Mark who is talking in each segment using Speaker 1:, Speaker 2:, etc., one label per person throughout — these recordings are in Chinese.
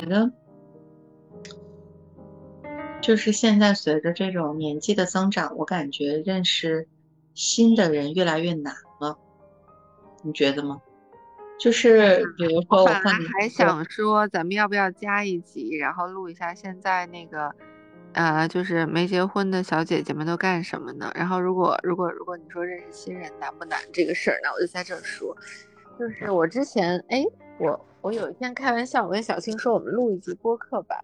Speaker 1: 觉得，就是现在随着这种年纪的增长，我感觉认识新的人越来越难了。你觉得吗？就是比如说，我
Speaker 2: 本来还想说，咱们要不要加一集，然后录一下现在那个，呃，就是没结婚的小姐姐们都干什么呢？然后如果如果如果你说认识新人难不难这个事儿呢，我就在这儿说，就是我之前哎，我我有一天开玩笑，我跟小青说，我们录一集播客吧。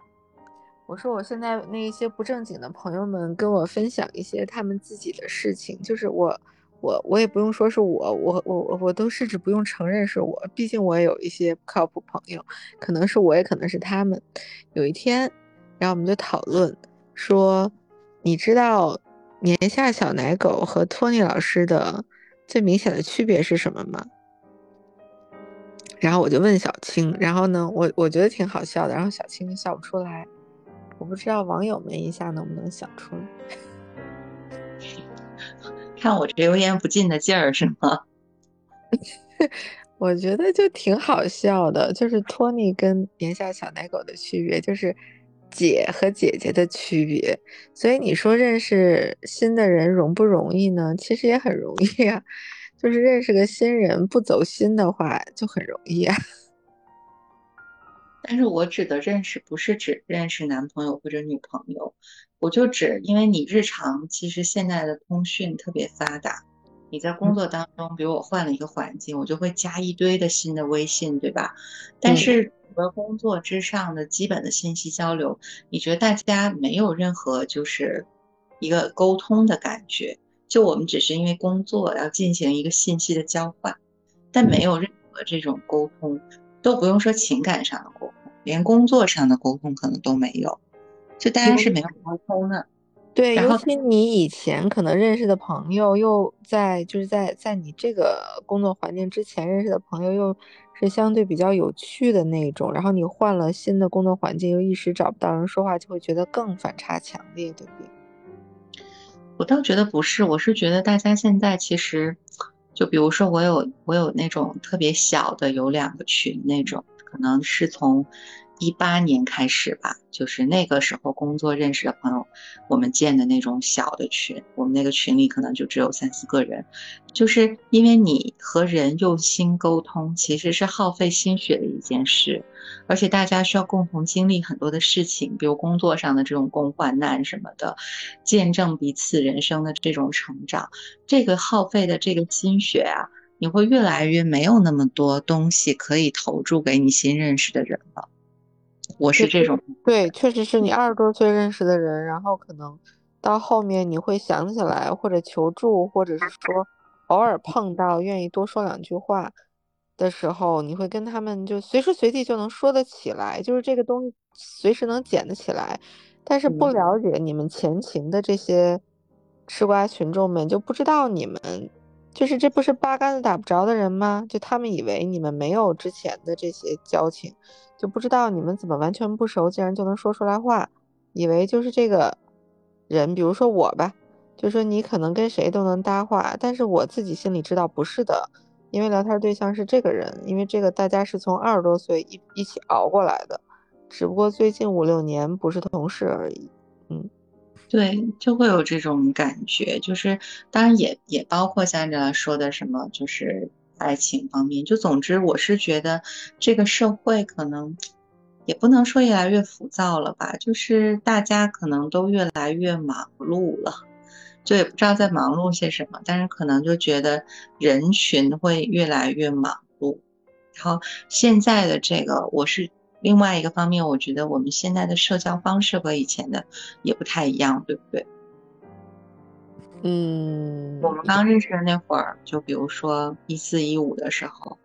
Speaker 2: 我说我现在那一些不正经的朋友们跟我分享一些他们自己的事情，就是我。我我也不用说是我，我我我我都甚至不用承认是我，毕竟我也有一些不靠谱朋友，可能是我也可能是他们。有一天，然后我们就讨论说，你知道年下小奶狗和托尼老师的最明显的区别是什么吗？然后我就问小青，然后呢，我我觉得挺好笑的，然后小青笑不出来，我不知道网友们一下能不能想出来。
Speaker 1: 看我这油盐不进的劲儿是吗？
Speaker 2: 我觉得就挺好笑的，就是托尼跟年下小奶狗的区别，就是姐和姐姐的区别。所以你说认识新的人容不容易呢？其实也很容易啊，就是认识个新人不走心的话就很容易啊。
Speaker 1: 但是我指的认识不是指认识男朋友或者女朋友。我就指，因为你日常其实现在的通讯特别发达，你在工作当中，比如我换了一个环境，我就会加一堆的新的微信，对吧？但是除了工作之上的基本的信息交流，你觉得大家没有任何就是一个沟通的感觉？就我们只是因为工作要进行一个信息的交换，但没有任何这种沟通，都不用说情感上的沟通，连工作上的沟通可能都没有。就大家是没有沟通的，
Speaker 2: 对，尤其你以前可能认识的朋友，又在就是在在你这个工作环境之前认识的朋友，又是相对比较有趣的那种，然后你换了新的工作环境，又一时找不到人说话，就会觉得更反差强烈，对不对？
Speaker 1: 我倒觉得不是，我是觉得大家现在其实，就比如说我有我有那种特别小的有两个群那种，可能是从。一八年开始吧，就是那个时候工作认识的朋友，我们建的那种小的群，我们那个群里可能就只有三四个人，就是因为你和人用心沟通，其实是耗费心血的一件事，而且大家需要共同经历很多的事情，比如工作上的这种共患难什么的，见证彼此人生的这种成长，这个耗费的这个心血啊，你会越来越没有那么多东西可以投注给你新认识的人了。我是这种，
Speaker 2: 对，确实是你二十多岁认识的人，然后可能到后面你会想起来，或者求助，或者是说偶尔碰到愿意多说两句话的时候，你会跟他们就随时随地就能说得起来，就是这个东西随时能捡得起来。但是不了解你们前情的这些吃瓜群众们就不知道你们就是这不是八竿子打不着的人吗？就他们以为你们没有之前的这些交情。就不知道你们怎么完全不熟，竟然就能说出来话，以为就是这个人，比如说我吧，就说你可能跟谁都能搭话，但是我自己心里知道不是的，因为聊天对象是这个人，因为这个大家是从二十多岁一一起熬过来的，只不过最近五六年不是同事而已。嗯，
Speaker 1: 对，就会有这种感觉，就是当然也也包括像着说的什么，就是。爱情方面，就总之，我是觉得这个社会可能也不能说越来越浮躁了吧，就是大家可能都越来越忙碌了，就也不知道在忙碌些什么，但是可能就觉得人群会越来越忙碌。然后现在的这个，我是另外一个方面，我觉得我们现在的社交方式和以前的也不太一样，对不对？
Speaker 2: 嗯，
Speaker 1: 我们刚认识的那会儿，就比如说一四一五的时候，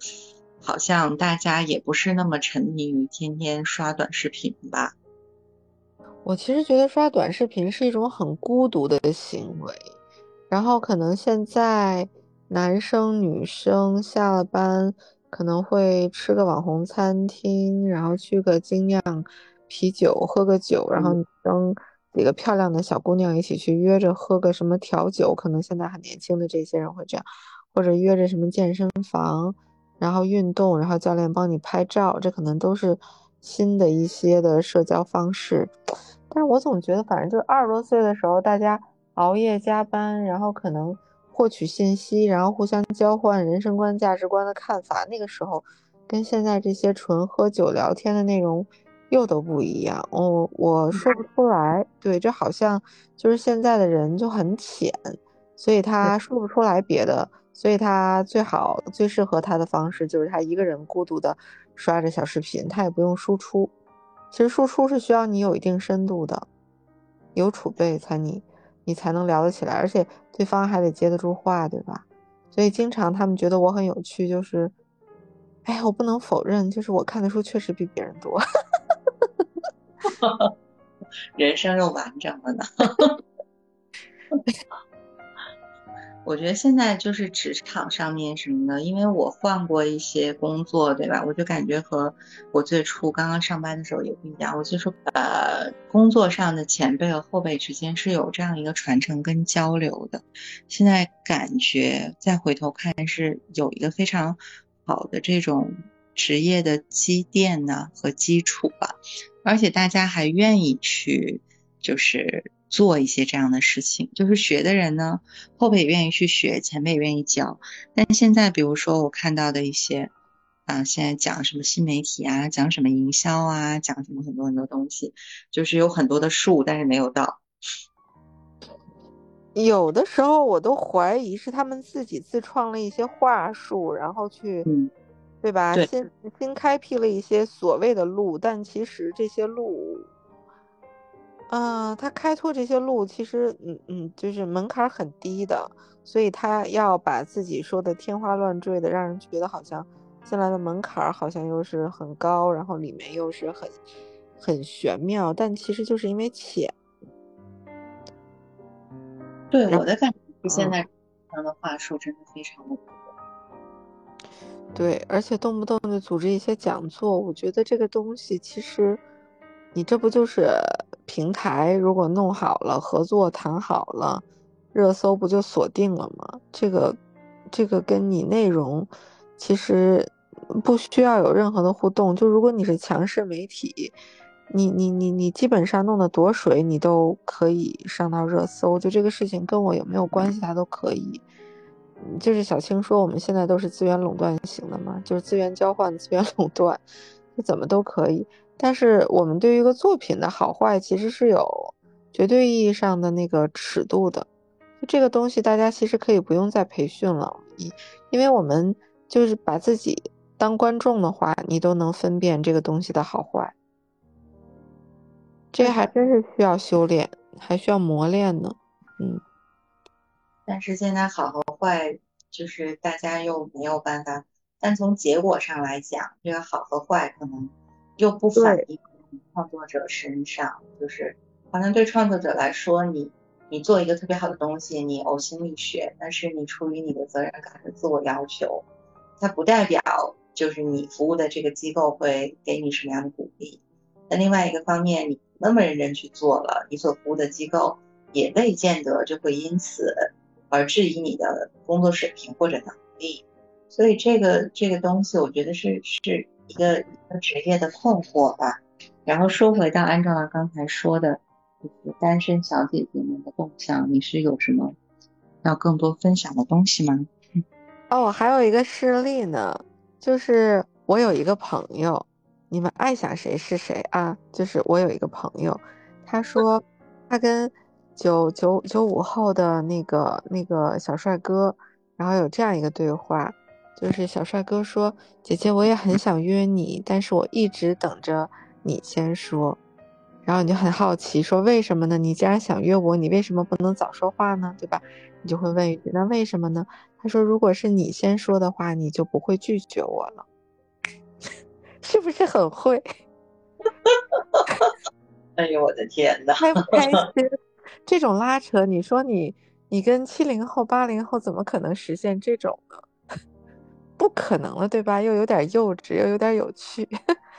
Speaker 1: 好像大家也不是那么沉迷于天天刷短视频吧。
Speaker 2: 我其实觉得刷短视频是一种很孤独的行为，然后可能现在男生女生下了班可能会吃个网红餐厅，然后去个精酿啤酒喝个酒，然后女生。几个漂亮的小姑娘一起去约着喝个什么调酒，可能现在很年轻的这些人会这样，或者约着什么健身房，然后运动，然后教练帮你拍照，这可能都是新的一些的社交方式。但是我总觉得，反正就是二十多岁的时候，大家熬夜加班，然后可能获取信息，然后互相交换人生观、价值观的看法，那个时候跟现在这些纯喝酒聊天的内容又都不一样。我，我说不出来。对，这好像就是现在的人就很浅，所以他说不出来别的，所以他最好最适合他的方式就是他一个人孤独的刷着小视频，他也不用输出。其实输出是需要你有一定深度的，有储备才你你才能聊得起来，而且对方还得接得住话，对吧？所以经常他们觉得我很有趣，就是，哎，我不能否认，就是我看的书确实比别人多，
Speaker 1: 人生又完整了呢。我觉得现在就是职场上面什么的，因为我换过一些工作，对吧？我就感觉和我最初刚刚上班的时候也不一样。我就说，呃，工作上的前辈和后辈之间是有这样一个传承跟交流的。现在感觉再回头看，是有一个非常好的这种职业的积淀呢和基础吧，而且大家还愿意去，就是。做一些这样的事情，就是学的人呢，后辈也愿意去学，前辈也愿意教。但现在，比如说我看到的一些，啊，现在讲什么新媒体啊，讲什么营销啊，讲什么很多很多东西，就是有很多的树，但是没有到。
Speaker 2: 有的时候我都怀疑是他们自己自创了一些话术，然后去，对吧？新新开辟了一些所谓的路，但其实这些路。嗯，他开拓这些路，其实，嗯嗯，就是门槛很低的，所以他要把自己说的天花乱坠的，让人觉得好像进来的门槛好像又是很高，然后里面又是很很玄妙，但其实就是因为浅。
Speaker 1: 对我的感觉，现在他的话术真的非常的多。
Speaker 2: 对，而且动不动就组织一些讲座，我觉得这个东西其实。你这不就是平台？如果弄好了，合作谈好了，热搜不就锁定了吗？这个，这个跟你内容其实不需要有任何的互动。就如果你是强势媒体，你你你你基本上弄得多水，你都可以上到热搜。就这个事情跟我有没有关系，它都可以。就是小青说，我们现在都是资源垄断型的嘛，就是资源交换、资源垄断，怎么都可以。但是我们对于一个作品的好坏，其实是有绝对意义上的那个尺度的。就这个东西，大家其实可以不用再培训了，因因为我们就是把自己当观众的话，你都能分辨这个东西的好坏。这还真是需要修炼，还需要磨练呢。嗯。
Speaker 1: 但是现在好和坏，就是大家又没有办法。但从结果上来讲，这个好和坏可能。又不反映创作者身上，就是好像对创作者来说，你你做一个特别好的东西，你呕心沥血，但是你出于你的责任感和自我要求，它不代表就是你服务的这个机构会给你什么样的鼓励。那另外一个方面，你那么认真去做了，你所服务的机构也未见得就会因此而质疑你的工作水平或者能力。所以这个这个东西，我觉得是是。一个一个职业的困惑吧。然后说回到安照刚才说的，就是单身小姐姐们的动向，你是有什么要更多分享的东西吗？
Speaker 2: 哦，我还有一个事例呢，就是我有一个朋友，你们爱想谁是谁啊？就是我有一个朋友，他说他跟九九九五后的那个那个小帅哥，然后有这样一个对话。就是小帅哥说：“姐姐，我也很想约你，但是我一直等着你先说。”然后你就很好奇，说：“为什么呢？你既然想约我，你为什么不能早说话呢？对吧？”你就会问一句：“那为什么呢？”他说：“如果是你先说的话，你就不会拒绝我了。”是不是很会？
Speaker 1: 哎呦，我的天哪！
Speaker 2: 开不开心？这种拉扯，你说你你跟七零后、八零后怎么可能实现这种呢？不可能了，对吧？又有点幼稚，又有点有趣，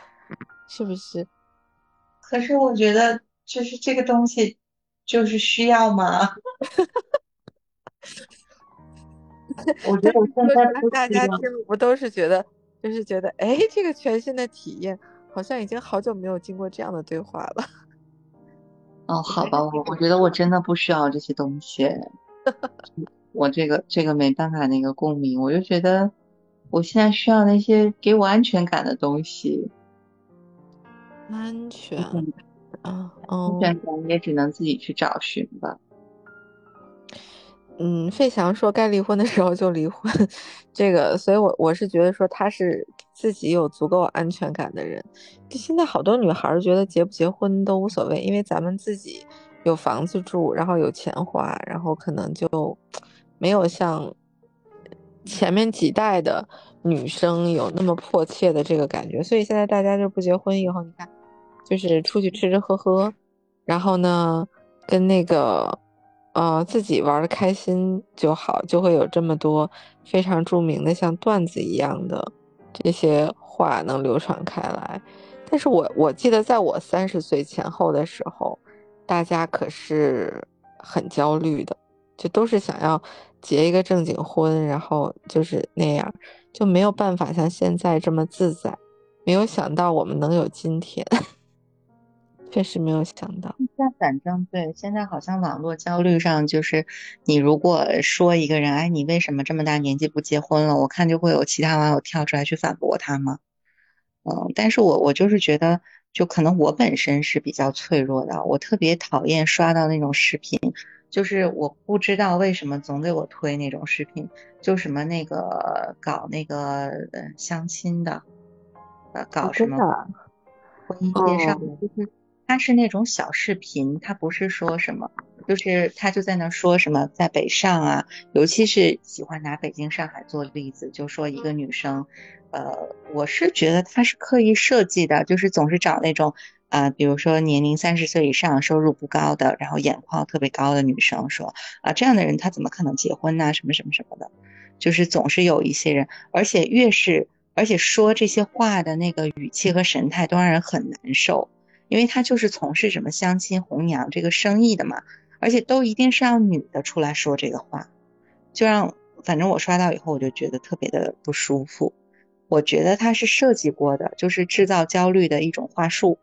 Speaker 2: 是不是？
Speaker 1: 可是我觉得，就是这个东西，就是需要吗？我觉得我现在
Speaker 2: 大家听不都是觉得，就是觉得，哎，这个全新的体验好像已经好久没有经过这样的对话了。
Speaker 1: 哦，好吧，我我觉得我真的不需要这些东西，我这个这个没办法那个共鸣，我就觉得我现在需要那些给我安全感的东西。
Speaker 2: 安全，
Speaker 1: 啊，安全感也只能自己去找寻吧。
Speaker 2: 嗯，费翔说该离婚的时候就离婚，这个，所以我我是觉得说他是自己有足够安全感的人。现在好多女孩觉得结不结婚都无所谓，因为咱们自己有房子住，然后有钱花，然后可能就没有像前面几代的女生有那么迫切的这个感觉。所以现在大家就不结婚以后，你看，就是出去吃吃喝喝，然后呢，跟那个。呃，自己玩的开心就好，就会有这么多非常著名的像段子一样的这些话能流传开来。但是我我记得在我三十岁前后的时候，大家可是很焦虑的，就都是想要结一个正经婚，然后就是那样，就没有办法像现在这么自在。没有想到我们能有今天。确实没有想到，
Speaker 1: 现在反正对，现在好像网络焦虑上就是，你如果说一个人，哎，你为什么这么大年纪不结婚了？我看就会有其他网友跳出来去反驳他嘛。嗯，但是我我就是觉得，就可能我本身是比较脆弱的，我特别讨厌刷到那种视频，就是我不知道为什么总给我推那种视频，就什么那个搞那个呃相亲的，呃搞什么婚姻介绍，就是。他是那种小视频，他不是说什么，就是他就在那说什么在北上啊，尤其是喜欢拿北京、上海做例子，就说一个女生，呃，我是觉得他是刻意设计的，就是总是找那种啊，比如说年龄三十岁以上、收入不高的，然后眼眶特别高的女生，说啊这样的人他怎么可能结婚呢？什么什么什么的，就是总是有一些人，而且越是而且说这些话的那个语气和神态都让人很难受。因为他就是从事什么相亲红娘这个生意的嘛，而且都一定是让女的出来说这个话，就让反正我刷到以后我就觉得特别的不舒服。我觉得他是设计过的，就是制造焦虑的一种话术，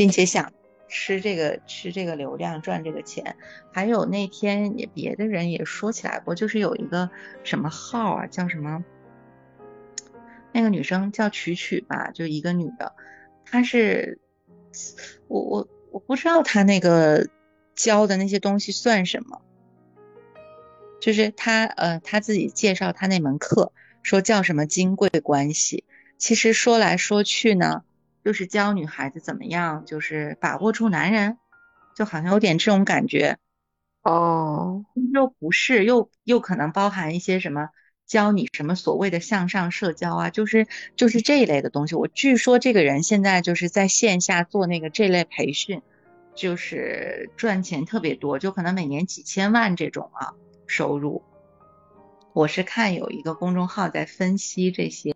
Speaker 1: 并且想吃这个吃这个流量赚这个钱。还有那天也别的人也说起来过，就是有一个什么号啊，叫什么那个女生叫曲曲吧，就一个女的，她是。我我我不知道她那个教的那些东西算什么，就是他呃他自己介绍他那门课说叫什么金贵关系，其实说来说去呢，就是教女孩子怎么样，就是把握住男人，就好像有点这种感觉
Speaker 2: 哦，
Speaker 1: 又不是又又可能包含一些什么。教你什么所谓的向上社交啊，就是就是这一类的东西。我据说这个人现在就是在线下做那个这类培训，就是赚钱特别多，就可能每年几千万这种啊收入。我是看有一个公众号在分析这些，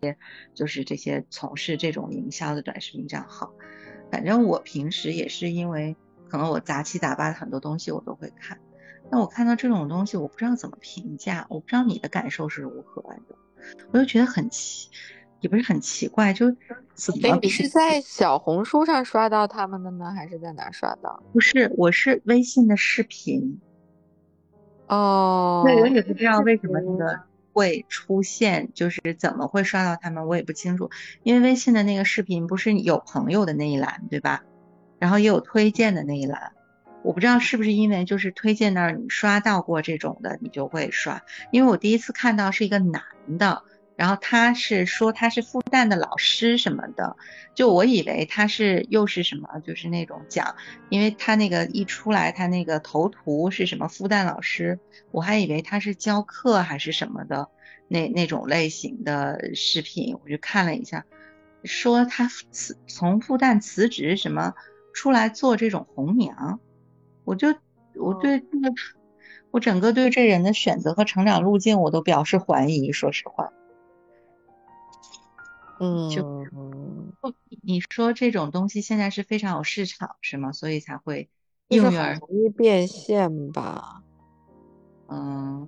Speaker 1: 就是这些从事这种营销的短视频账号。反正我平时也是因为可能我杂七杂八的很多东西我都会看。那我看到这种东西，我不知道怎么评价，我不知道你的感受是如何的，我就觉得很奇，也不是很奇怪，就怎么？
Speaker 2: 你是在小红书上刷到他们的呢，还是在哪刷到？
Speaker 1: 不是，我是微信的视频。
Speaker 2: 哦。
Speaker 1: 那，我也不知道为什么那个会出现，就是怎么会刷到他们，我也不清楚。因为微信的那个视频不是有朋友的那一栏，对吧？然后也有推荐的那一栏。我不知道是不是因为就是推荐那儿你刷到过这种的，你就会刷。因为我第一次看到是一个男的，然后他是说他是复旦的老师什么的，就我以为他是又是什么，就是那种讲，因为他那个一出来他那个头图是什么复旦老师，我还以为他是教课还是什么的那那种类型的视频，我就看了一下，说他辞从复旦辞职什么出来做这种红娘。我就我对那个，我整个对这人的选择和成长路径，我都表示怀疑。说实话，
Speaker 2: 嗯，
Speaker 1: 就你说这种东西现在是非常有市场，是吗？所以才会应运而
Speaker 2: 容易变现吧？
Speaker 1: 嗯，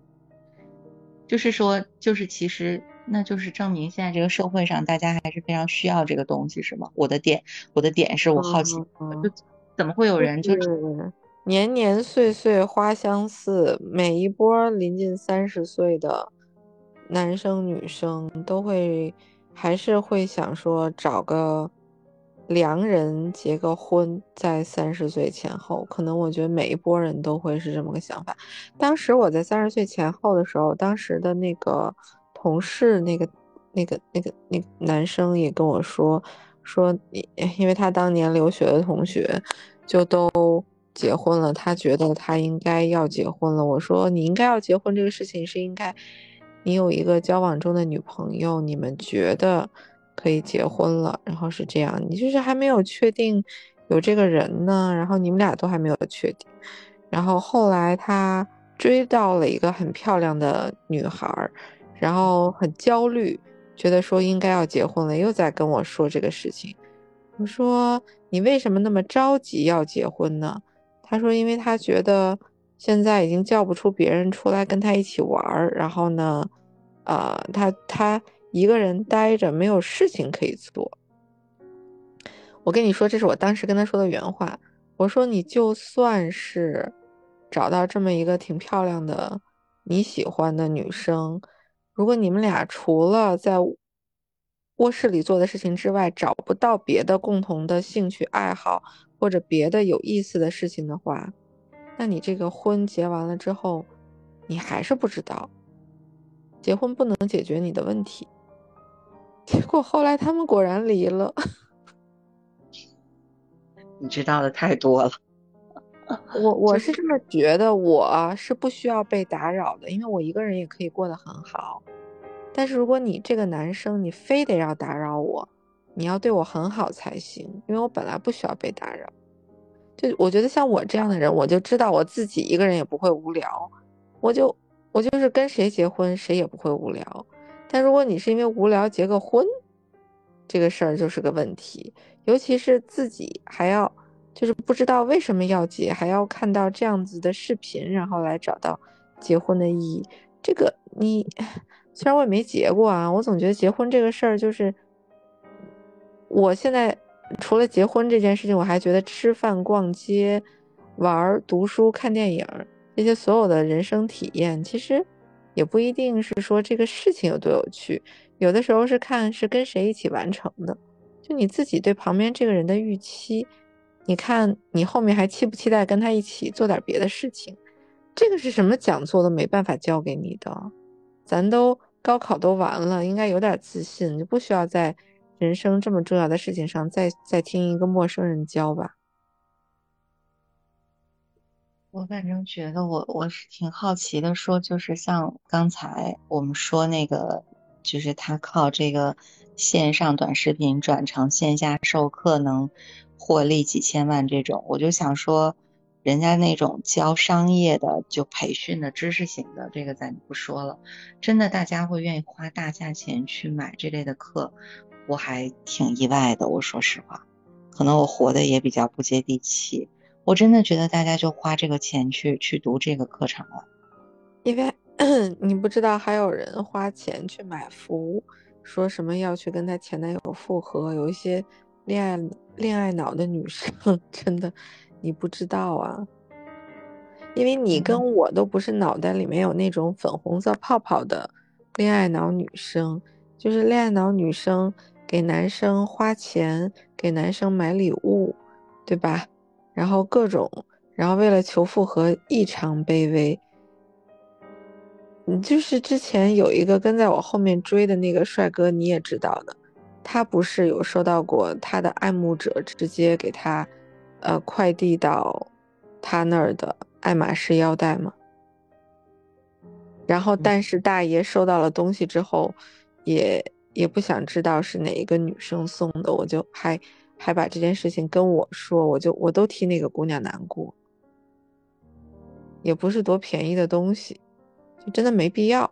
Speaker 1: 就是说，就是其实那就是证明现在这个社会上大家还是非常需要这个东西，是吗？我的点，我的点是我好奇，就怎么会有人就是
Speaker 2: 年年岁岁花相似，每一波临近三十岁的男生女生都会还是会想说找个良人结个婚，在三十岁前后，可能我觉得每一波人都会是这么个想法。当时我在三十岁前后的时候，当时的那个。同事那个、那个、那个、那个男生也跟我说，说你，因为他当年留学的同学就都结婚了，他觉得他应该要结婚了。我说你应该要结婚这个事情是应该，你有一个交往中的女朋友，你们觉得可以结婚了，然后是这样，你就是还没有确定有这个人呢，然后你们俩都还没有确定，然后后来他追到了一个很漂亮的女孩。然后很焦虑，觉得说应该要结婚了，又在跟我说这个事情。我说你为什么那么着急要结婚呢？他说因为他觉得现在已经叫不出别人出来跟他一起玩儿，然后呢，呃，他他一个人待着没有事情可以做。我跟你说，这是我当时跟他说的原话。我说你就算是找到这么一个挺漂亮的你喜欢的女生。如果你们俩除了在卧室里做的事情之外，找不到别的共同的兴趣爱好或者别的有意思的事情的话，那你这个婚结完了之后，你还是不知道，结婚不能解决你的问题。结果后来他们果然离了。
Speaker 1: 你知道的太多了。
Speaker 2: 我 我是这么觉得，我是不需要被打扰的，因为我一个人也可以过得很好。但是如果你这个男生，你非得要打扰我，你要对我很好才行，因为我本来不需要被打扰。就我觉得像我这样的人，我就知道我自己一个人也不会无聊，我就我就是跟谁结婚谁也不会无聊。但如果你是因为无聊结个婚，这个事儿就是个问题，尤其是自己还要。就是不知道为什么要结，还要看到这样子的视频，然后来找到结婚的意义。这个你虽然我也没结过啊，我总觉得结婚这个事儿就是，我现在除了结婚这件事情，我还觉得吃饭、逛街、玩、读书、看电影这些所有的人生体验，其实也不一定是说这个事情有多有趣，有的时候是看是跟谁一起完成的，就你自己对旁边这个人的预期。你看，你后面还期不期待跟他一起做点别的事情？这个是什么讲座都没办法教给你的。咱都高考都完了，应该有点自信，就不需要再人生这么重要的事情上再再听一个陌生人教吧。
Speaker 1: 我反正觉得，我我是挺好奇的，说就是像刚才我们说那个，就是他靠这个线上短视频转成线下授课能。获利几千万这种，我就想说，人家那种教商业的、就培训的知识型的，这个咱就不说了。真的，大家会愿意花大价钱去买这类的课，我还挺意外的。我说实话，可能我活的也比较不接地气。我真的觉得大家就花这个钱去去读这个课程了，
Speaker 2: 因为 你不知道还有人花钱去买服务，说什么要去跟她前男友复合，有一些。恋爱恋爱脑的女生 真的，你不知道啊，因为你跟我都不是脑袋里面有那种粉红色泡泡的恋爱脑女生，就是恋爱脑女生给男生花钱，给男生买礼物，对吧？然后各种，然后为了求复合异常卑微。你就是之前有一个跟在我后面追的那个帅哥，你也知道的。他不是有收到过他的爱慕者直接给他，呃，快递到他那儿的爱马仕腰带吗？然后，但是大爷收到了东西之后，也也不想知道是哪一个女生送的，我就还还把这件事情跟我说，我就我都替那个姑娘难过，也不是多便宜的东西，就真的没必要。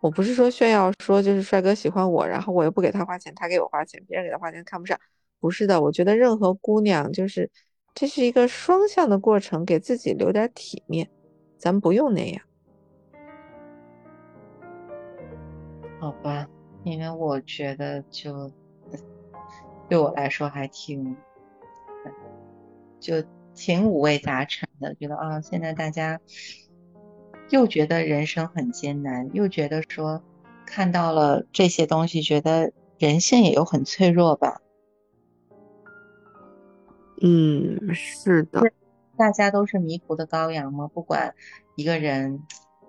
Speaker 2: 我不是说炫耀，说就是帅哥喜欢我，然后我又不给他花钱，他给我花钱，别人给他花钱看不上，不是的。我觉得任何姑娘就是这是一个双向的过程，给自己留点体面，咱不用那样。
Speaker 1: 好吧，因为我觉得就对我来说还挺就挺五味杂陈的，觉得啊，现在大家又觉得人生很艰难，又觉得说看到了这些东西，觉得人性也有很脆弱吧。
Speaker 2: 嗯，是的，
Speaker 1: 大家都是迷途的羔羊吗？不管一个人。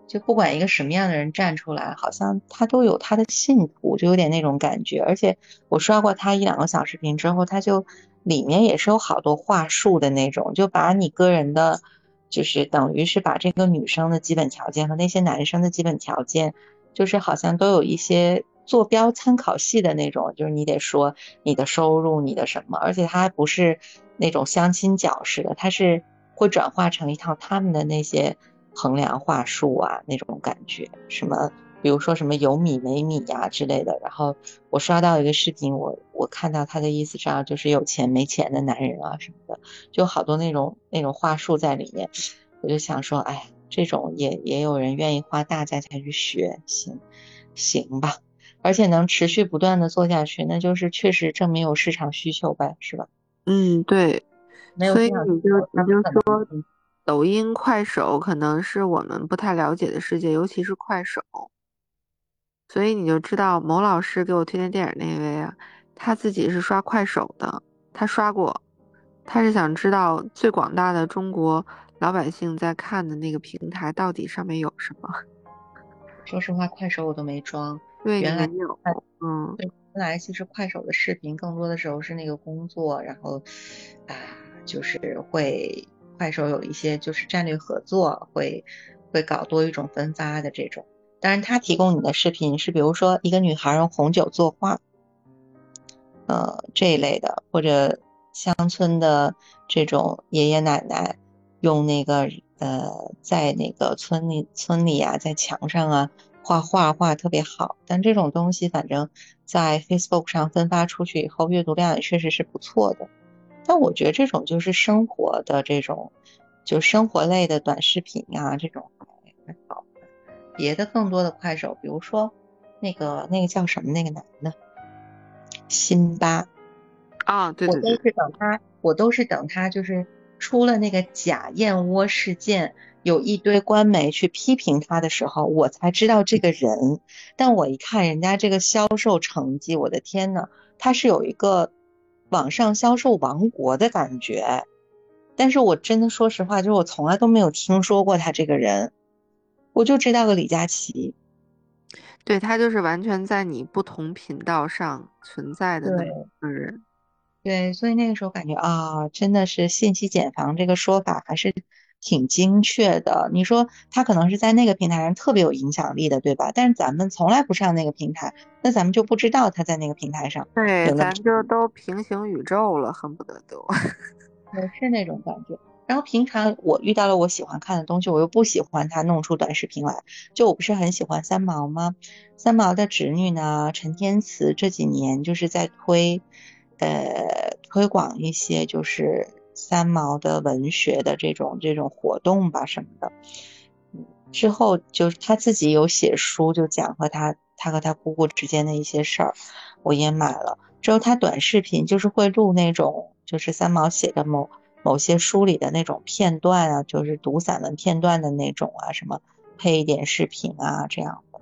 Speaker 1: 就不管一个什么样的人站出来，好像他都有他的信徒，就有点那种感觉。而且我刷过他一两个小视频之后，他就里面也是有好多话术的那种，就把你个人的，就是等于是把这个女生的基本条件和那些男生的基本条件，就是好像都有一些坐标参考系的那种，就是你得说你的收入，你的什么，而且他还不是那种相亲角似的，他是会转化成一套他们的那些。衡量话术啊，那种感觉，什么，比如说什么有米没米呀之类的。然后我刷到一个视频，我我看到他的意思上就是有钱没钱的男人啊什么的，就好多那种那种话术在里面。我就想说，哎，这种也也有人愿意花大价钱去学，行行吧。而且能持续不断的做下去，那就是确实证明有市场需求呗，是吧？
Speaker 2: 嗯，对。所以你就你就说。抖音、快手可能是我们不太了解的世界，尤其是快手。所以你就知道某老师给我推荐电影那位啊，他自己是刷快手的，他刷过，他是想知道最广大的中国老百姓在看的那个平台到底上面有什么。
Speaker 1: 说实话，快手我都没装。
Speaker 2: 对，
Speaker 1: 原来
Speaker 2: 有。嗯，
Speaker 1: 原来其实快手的视频更多的时候是那个工作，然后啊，就是会。快手有一些就是战略合作，会会搞多一种分发的这种。当然，他提供你的视频是，比如说一个女孩用红酒作画，呃这一类的，或者乡村的这种爷爷奶奶用那个呃在那个村里村里啊，在墙上啊画画画特别好。但这种东西反正在 Facebook 上分发出去以后，阅读量也确实是不错的。但我觉得这种就是生活的这种，就生活类的短视频啊，这种还好。别的更多的快手，比如说那个那个叫什么那个男的，辛巴
Speaker 2: 啊，对对
Speaker 1: 对，我都是等他，我都是等他就是出了那个假燕窝事件，有一堆官媒去批评他的时候，我才知道这个人。但我一看人家这个销售成绩，我的天呐，他是有一个。网上销售王国的感觉，但是我真的说实话，就是我从来都没有听说过他这个人，我就知道个李佳琦，
Speaker 2: 对他就是完全在你不同频道上存在的那个人，
Speaker 1: 对，所以那个时候感觉啊，真的是信息茧房这个说法还是。挺精确的，你说他可能是在那个平台上特别有影响力的，对吧？但是咱们从来不上那个平台，那咱们就不知道他在那个平台上。
Speaker 2: 对，咱就都平行宇宙了，恨不得都。
Speaker 1: 也是那种感觉。然后平常我遇到了我喜欢看的东西，我又不喜欢他弄出短视频来。就我不是很喜欢三毛吗？三毛的侄女呢，陈天慈这几年就是在推，呃，推广一些就是。三毛的文学的这种这种活动吧什么的，之后就是他自己有写书，就讲和他他和他姑姑之间的一些事儿，我也买了。之后他短视频就是会录那种就是三毛写的某某些书里的那种片段啊，就是读散文片段的那种啊，什么配一点视频啊这样的。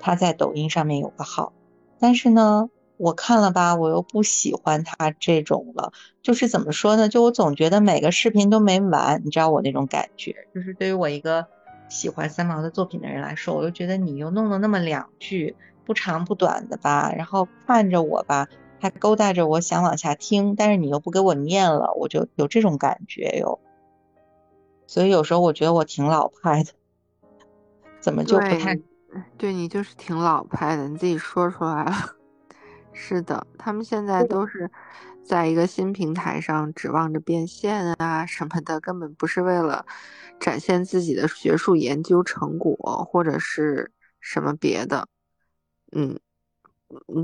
Speaker 1: 他在抖音上面有个号，但是呢。我看了吧，我又不喜欢他这种了，就是怎么说呢？就我总觉得每个视频都没完，你知道我那种感觉。就是对于我一个喜欢三毛的作品的人来说，我又觉得你又弄了那么两句不长不短的吧，然后看着我吧，还勾搭着我想往下听，但是你又不给我念了，我就有这种感觉哟。所以有时候我觉得我挺老派的，怎么就不太？
Speaker 2: 对你就是挺老派的，你自己说出来了。是的，他们现在都是在一个新平台上指望着变现啊什么的，根本不是为了展现自己的学术研究成果或者是什么别的。嗯，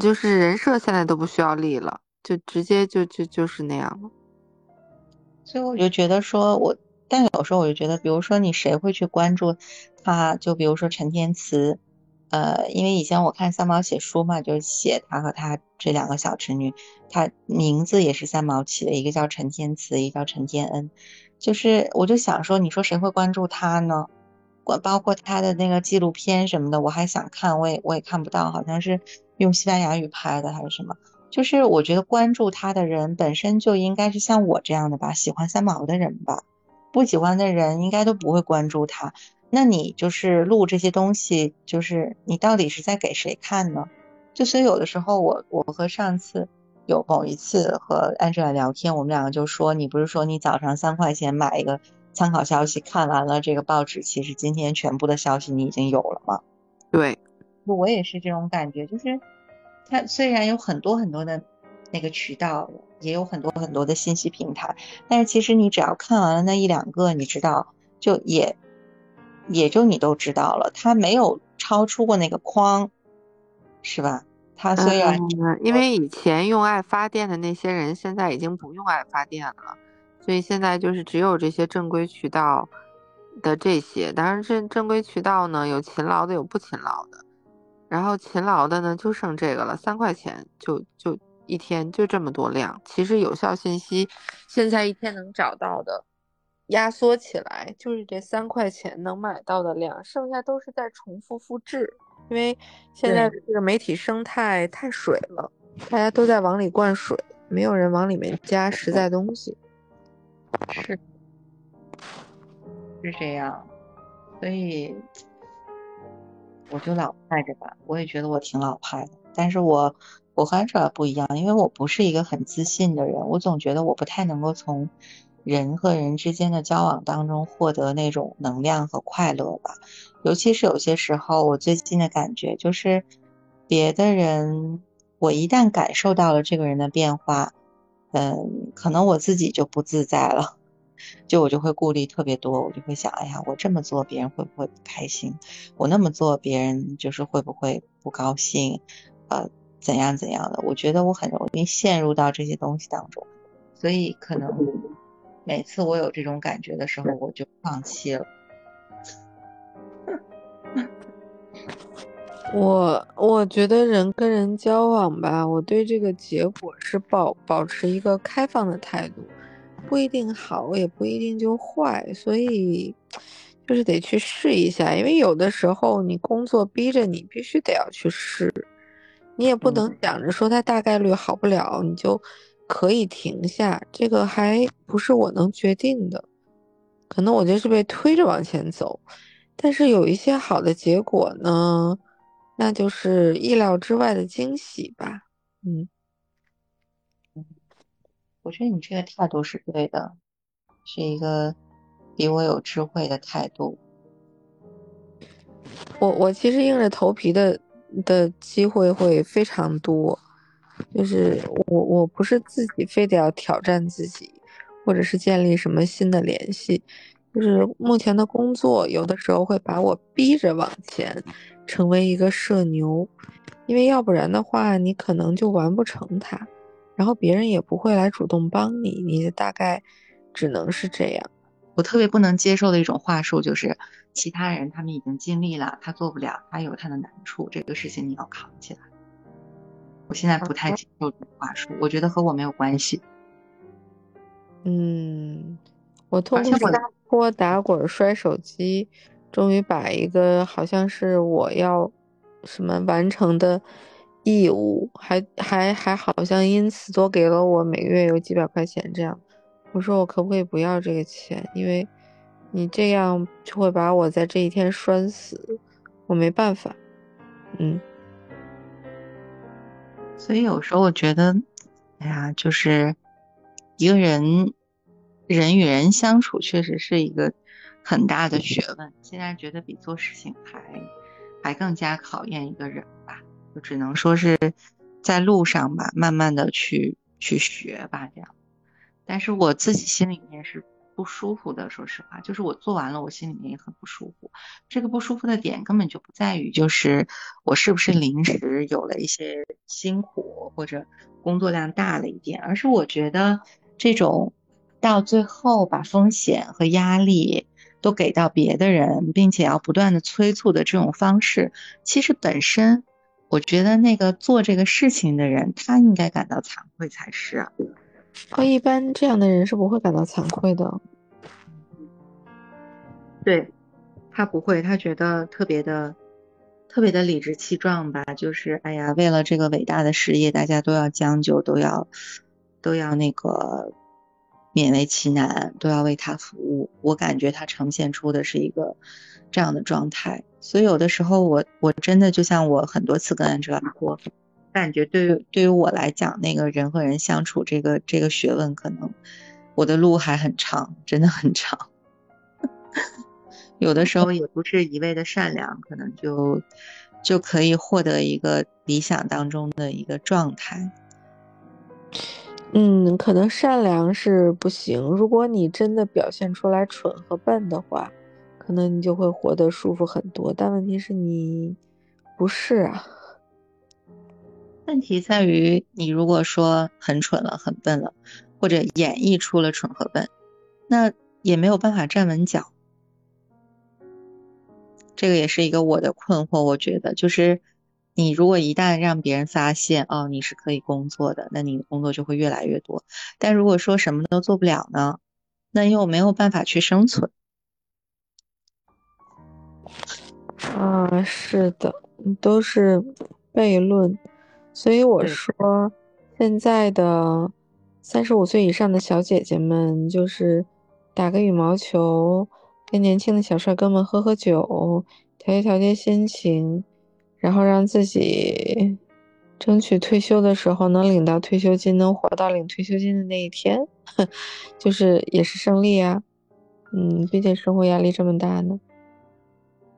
Speaker 2: 就是人设现在都不需要立了，就直接就就就是那样了。
Speaker 1: 所以我就觉得说，我但有时候我就觉得，比如说你谁会去关注他？就比如说陈天慈。呃，因为以前我看三毛写书嘛，就写他和他这两个小侄女，他名字也是三毛起的，一个叫陈天慈，一个叫陈天恩。就是我就想说，你说谁会关注他呢？包包括他的那个纪录片什么的，我还想看，我也我也看不到，好像是用西班牙语拍的还是什么。就是我觉得关注他的人本身就应该是像我这样的吧，喜欢三毛的人吧。不喜欢的人应该都不会关注他。那你就是录这些东西，就是你到底是在给谁看呢？就所以有的时候我我和上次有某一次和 Angela 聊天，我们两个就说，你不是说你早上三块钱买一个参考消息，看完了这个报纸，其实今天全部的消息你已经有了吗？
Speaker 2: 对，
Speaker 1: 我也是这种感觉，就是它虽然有很多很多的那个渠道。也有很多很多的信息平台，但是其实你只要看完了那一两个，你知道，就也也就你都知道了，它没有超出过那个框，是吧？它虽然
Speaker 2: 因为以前用爱发电的那些人，现在已经不用爱发电了，所以现在就是只有这些正规渠道的这些。当然，正正规渠道呢，有勤劳的，有不勤劳的，然后勤劳的呢，就剩这个了，三块钱就就。一天就这么多量，其实有效信息现在一天能找到的，压缩起来就是这三块钱能买到的量，剩下都是在重复复制。因为现在这个媒体生态太水了，大家都在往里灌水，没有人往里面加实在东西。
Speaker 1: 是，是这样，所以我就老派着吧，我也觉得我挺老派的，但是我。我和 Angela 不一样，因为我不是一个很自信的人，我总觉得我不太能够从人和人之间的交往当中获得那种能量和快乐吧。尤其是有些时候，我最近的感觉就是，别的人，我一旦感受到了这个人的变化，嗯，可能我自己就不自在了，就我就会顾虑特别多，我就会想，哎呀，我这么做别人会不会不开心？我那么做别人就是会不会不高兴？呃。怎样怎样的？我觉得我很容易陷入到这些东西当中，所以可能每次我有这种感觉的时候，我就放弃了。
Speaker 2: 我我觉得人跟人交往吧，我对这个结果是保保持一个开放的态度，不一定好，也不一定就坏，所以就是得去试一下，因为有的时候你工作逼着你必须得要去试。你也不能想着说它大概率好不了，你就可以停下。这个还不是我能决定的，可能我就是被推着往前走。但是有一些好的结果呢，那就是意料之外的惊喜吧。嗯，
Speaker 1: 我觉得你这个态度是对的，是一个比我有智慧的态度。
Speaker 2: 我我其实硬着头皮的。的机会会非常多，就是我我不是自己非得要挑战自己，或者是建立什么新的联系，就是目前的工作有的时候会把我逼着往前，成为一个社牛，因为要不然的话你可能就完不成它，然后别人也不会来主动帮你，你大概只能是这样。
Speaker 1: 我特别不能接受的一种话术就是，其他人他们已经尽力了，他做不了，他有他的难处，这个事情你要扛起来。我现在不太接受这种话术，我觉得和我没有关系。
Speaker 2: 嗯，我通过打滚摔手机，终于把一个好像是我要什么完成的义务，还还还好像因此多给了我每个月有几百块钱这样。我说我可不可以不要这个钱？因为你这样就会把我在这一天拴死，我没办法。嗯，
Speaker 1: 所以有时候我觉得，哎呀，就是一个人人与人相处，确实是一个很大的学问。现在觉得比做事情还还更加考验一个人吧，就只能说是在路上吧，慢慢的去去学吧，这样。但是我自己心里面是不舒服的，说实话，就是我做完了，我心里面也很不舒服。这个不舒服的点根本就不在于就是我是不是临时有了一些辛苦或者工作量大了一点，而是我觉得这种到最后把风险和压力都给到别的人，并且要不断的催促的这种方式，其实本身，我觉得那个做这个事情的人，他应该感到惭愧才是。
Speaker 2: 哦，一般这样的人是不会感到惭愧的。
Speaker 1: 对，他不会，他觉得特别的。特别的理直气壮吧，就是哎呀，为了这个伟大的事业，大家都要将就，都要都要那个勉为其难，都要为他服务。我感觉他呈现出的是一个这样的状态，所以有的时候我我真的就像我很多次跟安哲拉说，感觉对于对于我来讲，那个人和人相处这个这个学问，可能我的路还很长，真的很长。有的时候也不是一味的善良，可能就就可以获得一个理想当中的一个状态。
Speaker 2: 嗯，可能善良是不行。如果你真的表现出来蠢和笨的话，可能你就会活得舒服很多。但问题是你不是啊。
Speaker 1: 问题在于你如果说很蠢了、很笨了，或者演绎出了蠢和笨，那也没有办法站稳脚。这个也是一个我的困惑，我觉得就是你如果一旦让别人发现哦你是可以工作的，那你的工作就会越来越多。但如果说什么都做不了呢，那又没有办法去生存。
Speaker 2: 啊，是的，都是悖论。所以我说，现在的三十五岁以上的小姐姐们，就是打个羽毛球。跟年轻的小帅哥们喝喝酒，调节调节心情，然后让自己争取退休的时候能领到退休金，能活到领退休金的那一天，就是也是胜利啊。嗯，毕竟生活压力这么大呢。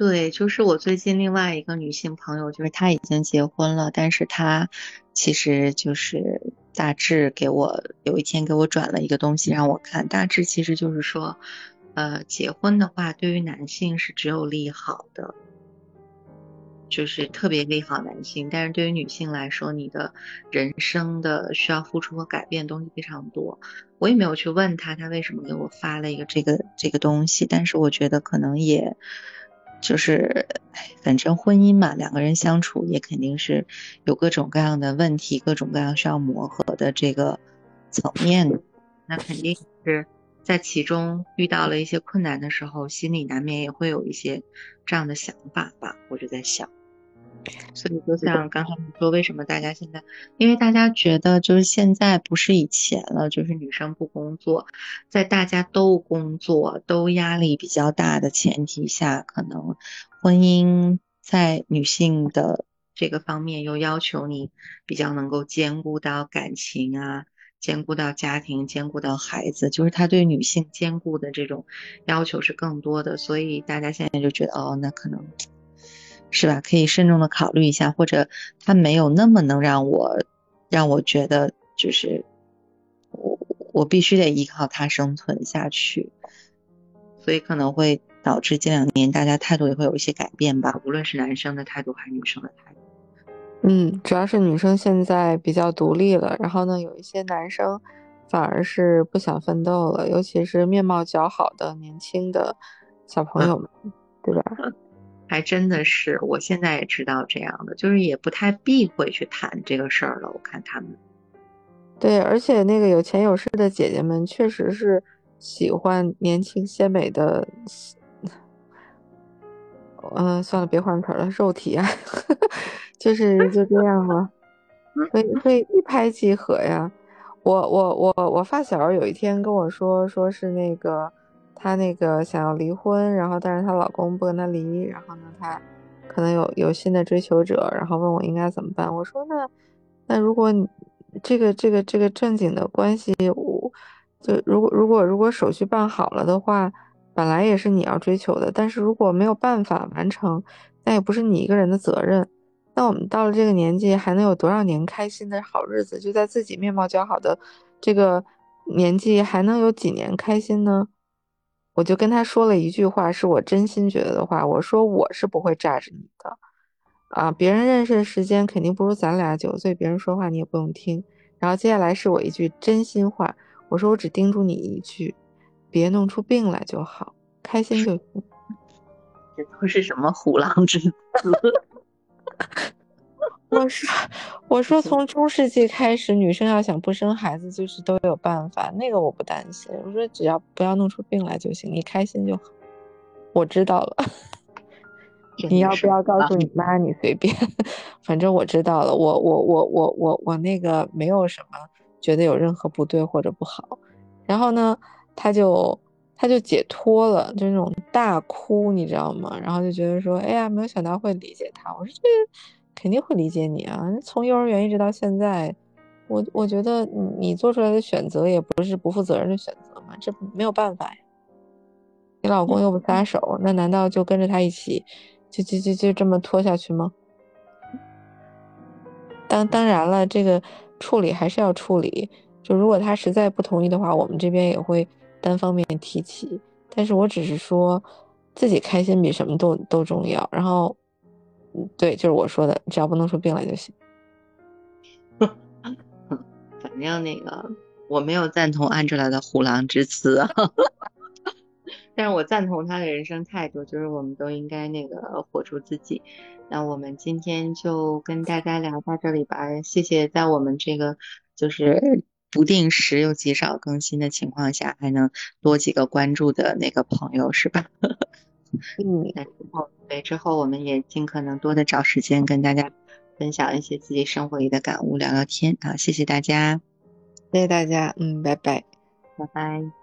Speaker 1: 对，就是我最近另外一个女性朋友，就是她已经结婚了，但是她其实就是大致给我有一天给我转了一个东西让我看，大致其实就是说。呃，结婚的话，对于男性是只有利好的，就是特别利好男性。但是对于女性来说，你的人生的需要付出和改变东西非常多。我也没有去问他，他为什么给我发了一个这个这个东西。但是我觉得可能也就是，反正婚姻嘛，两个人相处也肯定是有各种各样的问题，各种各样需要磨合的这个层面的，那肯定是。在其中遇到了一些困难的时候，心里难免也会有一些这样的想法吧。我就在想，所以就像刚才你说，为什么大家现在，因为大家觉得就是现在不是以前了，就是女生不工作，在大家都工作、都压力比较大的前提下，可能婚姻在女性的这个方面又要求你比较能够兼顾到感情啊。兼顾到家庭，兼顾到孩子，就是他对女性兼顾的这种要求是更多的，所以大家现在就觉得，哦，那可能是吧，可以慎重的考虑一下，或者他没有那么能让我让我觉得，就是我我必须得依靠他生存下去，所以可能会导致这两年大家态度也会有一些改变吧，无论是男生的态度还是女生的态度。
Speaker 2: 嗯，主要是女生现在比较独立了，然后呢，有一些男生反而是不想奋斗了，尤其是面貌较好的年轻的小朋友们，对吧？
Speaker 1: 还真的是，我现在也知道这样的，就是也不太避讳去谈这个事儿了。我看他们，
Speaker 2: 对，而且那个有钱有势的姐姐们确实是喜欢年轻鲜美的。嗯，算了，别换词了，肉体啊，就是就这样吧，会会一拍即合呀。我我我我发小有一天跟我说，说是那个她那个想要离婚，然后但是她老公不跟她离，然后呢她可能有有新的追求者，然后问我应该怎么办。我说那那如果这个这个这个正经的关系，我就如果如果如果手续办好了的话。本来也是你要追求的，但是如果没有办法完成，那也不是你一个人的责任。那我们到了这个年纪，还能有多少年开心的好日子？就在自己面貌较好的这个年纪，还能有几年开心呢？我就跟他说了一句话，是我真心觉得的话。我说我是不会炸着你的啊，别人认识的时间肯定不如咱俩久，所以别人说话你也不用听。然后接下来是我一句真心话，我说我只叮嘱你一句。别弄出病来就好，开心就行。
Speaker 1: 这都是什么虎狼之词？
Speaker 2: 我说，我说，从中世纪开始，女生要想不生孩子，就是都有办法。那个我不担心。我说，只要不要弄出病来就行，你开心就好。我知道了。你要不要告诉你妈？你随便，反正我知道了。我我我我我我那个没有什么觉得有任何不对或者不好。然后呢，他就他就解脱了，就那种大哭，你知道吗？然后就觉得说，哎呀，没有想到会理解他。我说这肯定会理解你啊，从幼儿园一直到现在，我我觉得你做出来的选择也不是不负责任的选择嘛，这没有办法呀。你老公又不撒手，那难道就跟着他一起？就就就就这么拖下去吗？当当然了，这个处理还是要处理。就如果他实在不同意的话，我们这边也会单方面提起。但是我只是说，自己开心比什么都都重要。然后，对，就是我说的，只要不能说病了就行。
Speaker 1: 反正那个我没有赞同 Angela 的虎狼之词啊。但是我赞同他的人生态度，就是我们都应该那个活出自己。那我们今天就跟大家聊到这里吧，谢谢在我们这个就是不定时又极少更新的情况下，还能多几个关注的那个朋友，是吧？
Speaker 2: 嗯，
Speaker 1: 那之后对之后我们也尽可能多的找时间跟大家分享一些自己生活里的感悟，聊聊天啊！谢谢大家，
Speaker 2: 谢谢大家，嗯，拜拜，
Speaker 1: 拜拜。